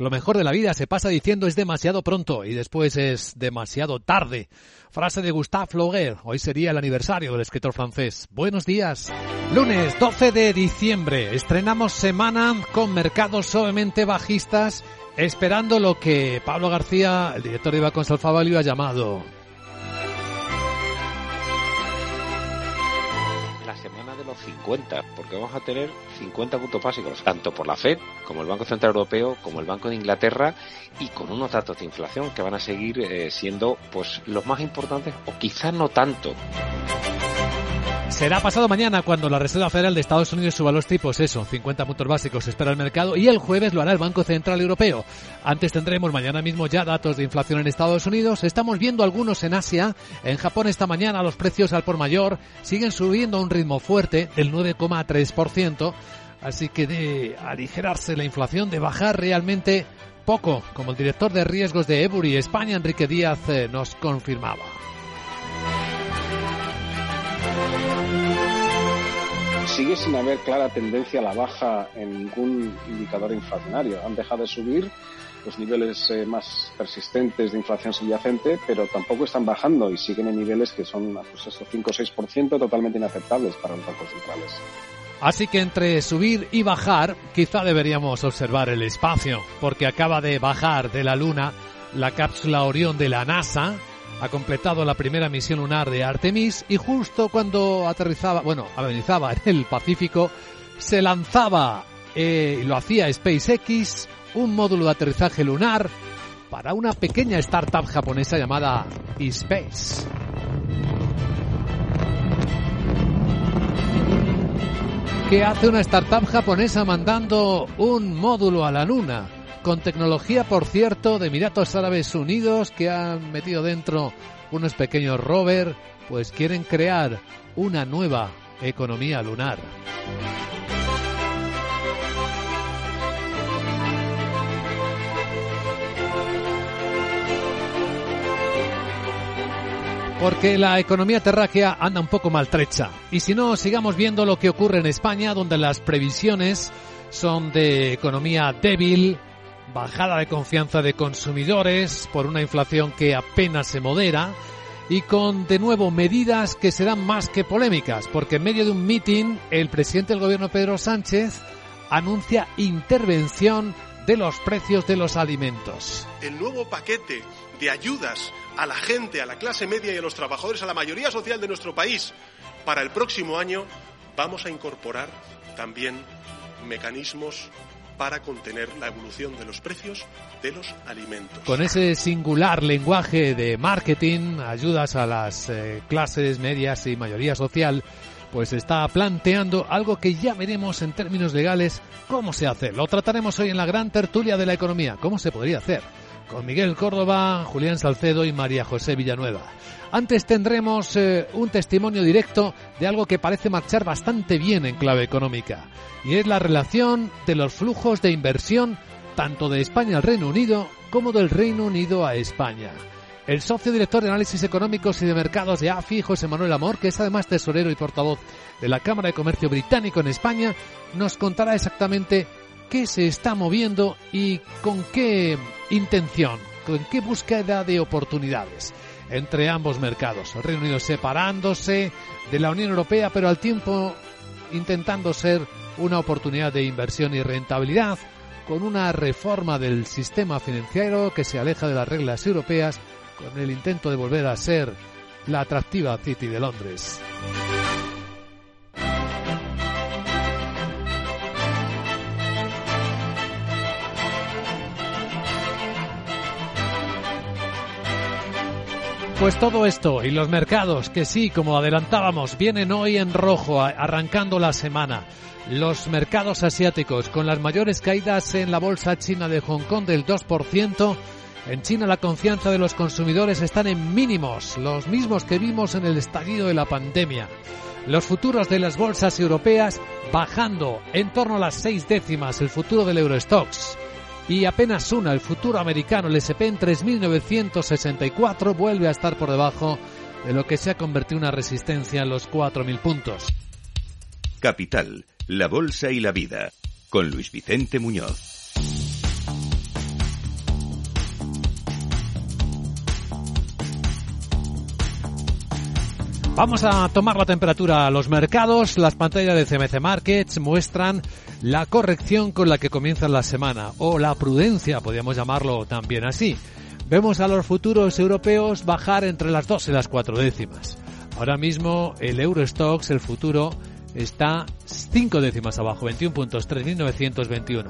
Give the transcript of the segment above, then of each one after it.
Lo mejor de la vida se pasa diciendo es demasiado pronto y después es demasiado tarde. Frase de Gustave Flaubert. Hoy sería el aniversario del escritor francés. Buenos días. Lunes 12 de diciembre. Estrenamos semana con mercados suavemente bajistas, esperando lo que Pablo García, el director de Banco Alfavalio, ha llamado la semana de los 50, porque vamos a tener 50 puntos básicos, tanto por la Fed como el Banco Central Europeo, como el Banco de Inglaterra, y con unos datos de inflación que van a seguir eh, siendo pues los más importantes, o quizás no tanto. Será pasado mañana cuando la Reserva Federal de Estados Unidos suba los tipos, eso, 50 puntos básicos espera el mercado y el jueves lo hará el Banco Central Europeo. Antes tendremos mañana mismo ya datos de inflación en Estados Unidos, estamos viendo algunos en Asia, en Japón esta mañana los precios al por mayor siguen subiendo a un ritmo fuerte del 9,3%, así que de aligerarse la inflación, de bajar realmente poco, como el director de riesgos de Ebury España, Enrique Díaz, eh, nos confirmaba. Sigue sin haber clara tendencia a la baja en ningún indicador inflacionario. Han dejado de subir los niveles eh, más persistentes de inflación subyacente, pero tampoco están bajando y siguen en niveles que son pues eso, 5 o 6% totalmente inaceptables para los bancos centrales. Así que entre subir y bajar, quizá deberíamos observar el espacio, porque acaba de bajar de la Luna la cápsula Orión de la NASA, ha completado la primera misión lunar de Artemis y justo cuando aterrizaba, bueno, aterrizaba en el Pacífico, se lanzaba, eh, lo hacía SpaceX, un módulo de aterrizaje lunar para una pequeña startup japonesa llamada eSpace. ¿Qué hace una startup japonesa mandando un módulo a la Luna? Con tecnología, por cierto, de Emiratos Árabes Unidos, que han metido dentro unos pequeños rover, pues quieren crear una nueva economía lunar. Porque la economía terráquea anda un poco maltrecha. Y si no, sigamos viendo lo que ocurre en España, donde las previsiones son de economía débil, bajada de confianza de consumidores por una inflación que apenas se modera y con de nuevo medidas que serán más que polémicas, porque en medio de un mitin el presidente del gobierno Pedro Sánchez anuncia intervención de los precios de los alimentos. El nuevo paquete de ayudas a la gente, a la clase media y a los trabajadores, a la mayoría social de nuestro país, para el próximo año vamos a incorporar también mecanismos para contener la evolución de los precios de los alimentos. Con ese singular lenguaje de marketing, ayudas a las eh, clases medias y mayoría social, pues está planteando algo que ya veremos en términos legales cómo se hace. Lo trataremos hoy en la gran tertulia de la economía, cómo se podría hacer con Miguel Córdoba, Julián Salcedo y María José Villanueva. Antes tendremos eh, un testimonio directo de algo que parece marchar bastante bien en clave económica, y es la relación de los flujos de inversión tanto de España al Reino Unido como del Reino Unido a España. El socio director de análisis económicos y de mercados de AFI, José Manuel Amor, que es además tesorero y portavoz de la Cámara de Comercio Británico en España, nos contará exactamente qué se está moviendo y con qué intención, con qué búsqueda de oportunidades entre ambos mercados. El Reino Unido separándose de la Unión Europea, pero al tiempo intentando ser una oportunidad de inversión y rentabilidad, con una reforma del sistema financiero que se aleja de las reglas europeas, con el intento de volver a ser la atractiva City de Londres. Pues todo esto y los mercados que sí, como adelantábamos, vienen hoy en rojo, arrancando la semana. Los mercados asiáticos con las mayores caídas en la bolsa china de Hong Kong del 2%. En China la confianza de los consumidores están en mínimos, los mismos que vimos en el estallido de la pandemia. Los futuros de las bolsas europeas bajando en torno a las seis décimas, el futuro del Eurostox y apenas una, el futuro americano, el SP en 3.964, vuelve a estar por debajo de lo que se ha convertido en una resistencia en los 4.000 puntos. Capital, la Bolsa y la Vida, con Luis Vicente Muñoz. Vamos a tomar la temperatura a los mercados. Las pantallas de CMC Markets muestran la corrección con la que comienza la semana, o la prudencia, podríamos llamarlo también así. Vemos a los futuros europeos bajar entre las dos y las cuatro décimas. Ahora mismo el Eurostox, el futuro, está cinco décimas abajo, 21 puntos, 3.921.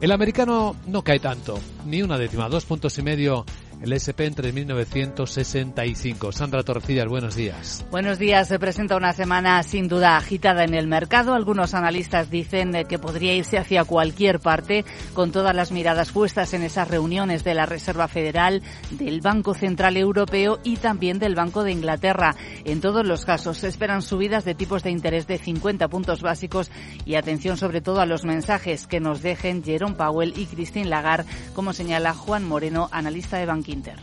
El americano no cae tanto, ni una décima, dos puntos y medio el SP en 3.965. Sandra Torcillas, buenos días. Buenos días. Se presenta una semana sin duda agitada en el mercado. Algunos analistas dicen que podría irse hacia cualquier parte con todas las miradas puestas en esas reuniones de la Reserva Federal, del Banco Central Europeo y también del Banco de Inglaterra. En todos los casos se esperan subidas de tipos de interés de 50 puntos básicos y atención sobre todo a los mensajes que nos dejen Jerome Powell y Christine Lagarde, como señala Juan Moreno, analista de Banco Inter.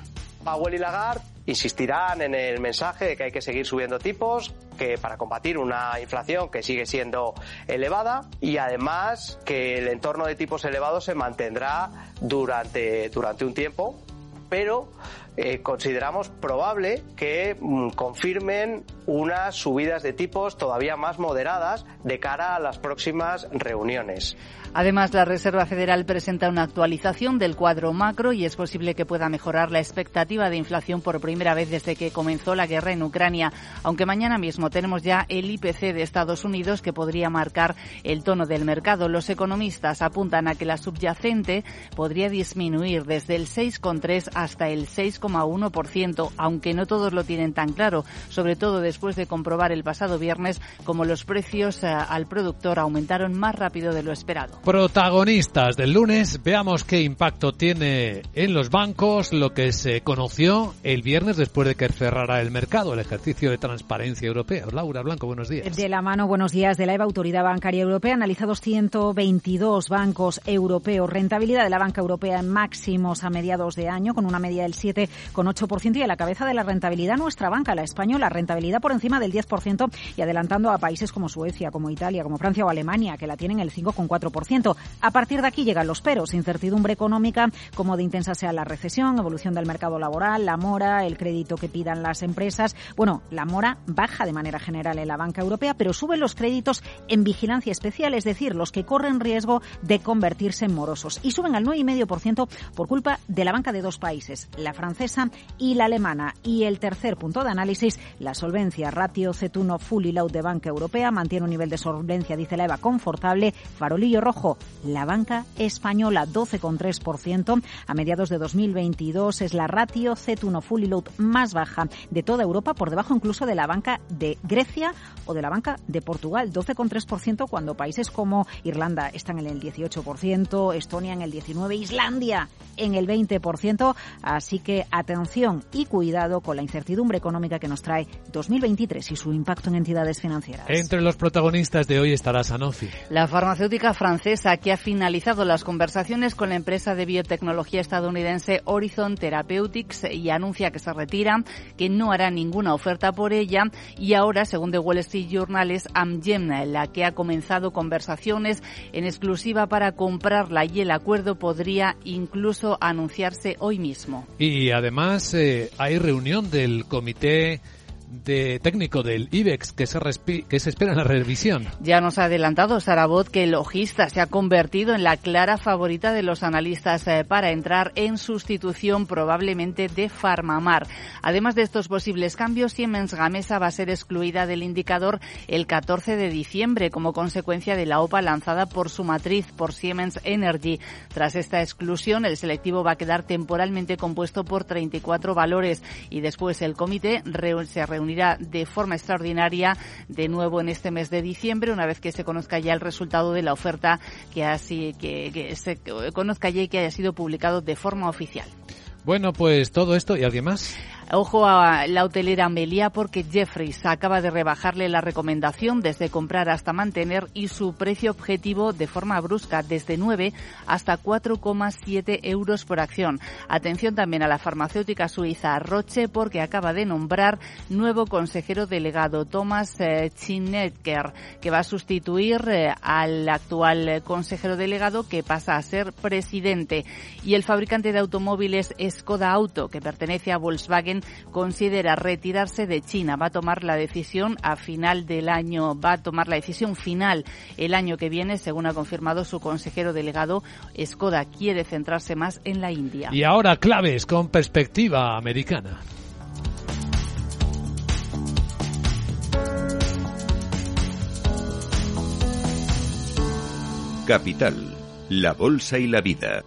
Powell y Lagarde insistirán en el mensaje de que hay que seguir subiendo tipos, que para combatir una inflación que sigue siendo elevada y además que el entorno de tipos elevados se mantendrá durante, durante un tiempo, pero eh, consideramos probable que mm, confirmen unas subidas de tipos todavía más moderadas de cara a las próximas reuniones. Además, la Reserva Federal presenta una actualización del cuadro macro y es posible que pueda mejorar la expectativa de inflación por primera vez desde que comenzó la guerra en Ucrania, aunque mañana mismo tenemos ya el IPC de Estados Unidos que podría marcar el tono del mercado. Los economistas apuntan a que la subyacente podría disminuir desde el 6,3 hasta el 6,1%, aunque no todos lo tienen tan claro, sobre todo después de comprobar el pasado viernes como los precios eh, al productor aumentaron más rápido de lo esperado. Protagonistas del lunes, veamos qué impacto tiene en los bancos lo que se conoció el viernes después de que cerrara el mercado, el ejercicio de transparencia europeo. Laura Blanco, buenos días. De la mano, buenos días, de la EVA, Autoridad Bancaria Europea, analizados 122 bancos europeos. Rentabilidad de la banca europea en máximos a mediados de año, con una media del 7,8% y a la cabeza de la rentabilidad nuestra banca, la española, rentabilidad por encima del 10% y adelantando a países como Suecia, como Italia, como Francia o Alemania, que la tienen el 5,4%. A partir de aquí llegan los peros, incertidumbre económica, como de intensa sea la recesión, evolución del mercado laboral, la mora, el crédito que pidan las empresas. Bueno, la mora baja de manera general en la banca europea, pero suben los créditos en vigilancia especial, es decir, los que corren riesgo de convertirse en morosos. Y suben al 9,5% por culpa de la banca de dos países, la francesa y la alemana. Y el tercer punto de análisis, la solvencia. Ratio C1 Fully Load de Banca Europea mantiene un nivel de solvencia, dice la EVA, confortable. Farolillo rojo la banca española 12,3%. A mediados de 2022 es la ratio C1 Fully Load más baja de toda Europa, por debajo incluso de la banca de Grecia o de la banca de Portugal, 12,3% cuando países como Irlanda están en el 18%, Estonia en el 19%, Islandia en el 20%. Así que atención y cuidado con la incertidumbre económica que nos trae 2023 y su impacto en entidades financieras. Entre los protagonistas de hoy estará Sanofi. La farmacéutica francesa que ha finalizado las conversaciones con la empresa de biotecnología estadounidense Horizon Therapeutics y anuncia que se retira, que no hará ninguna oferta por ella y ahora, según The Wall Street Journal, es Amgen la que ha comenzado conversaciones en exclusiva para comprarla y el acuerdo podría incluso anunciarse hoy mismo. Y además eh, hay reunión del comité de técnico del IBEX que se, que se espera en la revisión. Ya nos ha adelantado Sarabot que el logista se ha convertido en la clara favorita de los analistas eh, para entrar en sustitución probablemente de Farmamar. Además de estos posibles cambios, Siemens Gamesa va a ser excluida del indicador el 14 de diciembre como consecuencia de la OPA lanzada por su matriz, por Siemens Energy. Tras esta exclusión, el selectivo va a quedar temporalmente compuesto por 34 valores y después el comité se reunirá de forma extraordinaria de nuevo en este mes de diciembre, una vez que se conozca ya el resultado de la oferta que, así, que, que se conozca ya y que haya sido publicado de forma oficial. Bueno, pues todo esto y alguien más. Ojo a la hotelera Melia porque Jeffries acaba de rebajarle la recomendación desde comprar hasta mantener y su precio objetivo de forma brusca desde 9 hasta 4,7 euros por acción. Atención también a la farmacéutica suiza Roche porque acaba de nombrar nuevo consejero delegado Thomas eh, Chinecker que va a sustituir eh, al actual consejero delegado que pasa a ser presidente. Y el fabricante de automóviles Skoda Auto que pertenece a Volkswagen Considera retirarse de China. Va a tomar la decisión a final del año, va a tomar la decisión final el año que viene, según ha confirmado su consejero delegado. Skoda quiere centrarse más en la India. Y ahora claves con perspectiva americana. Capital, la Bolsa y la Vida.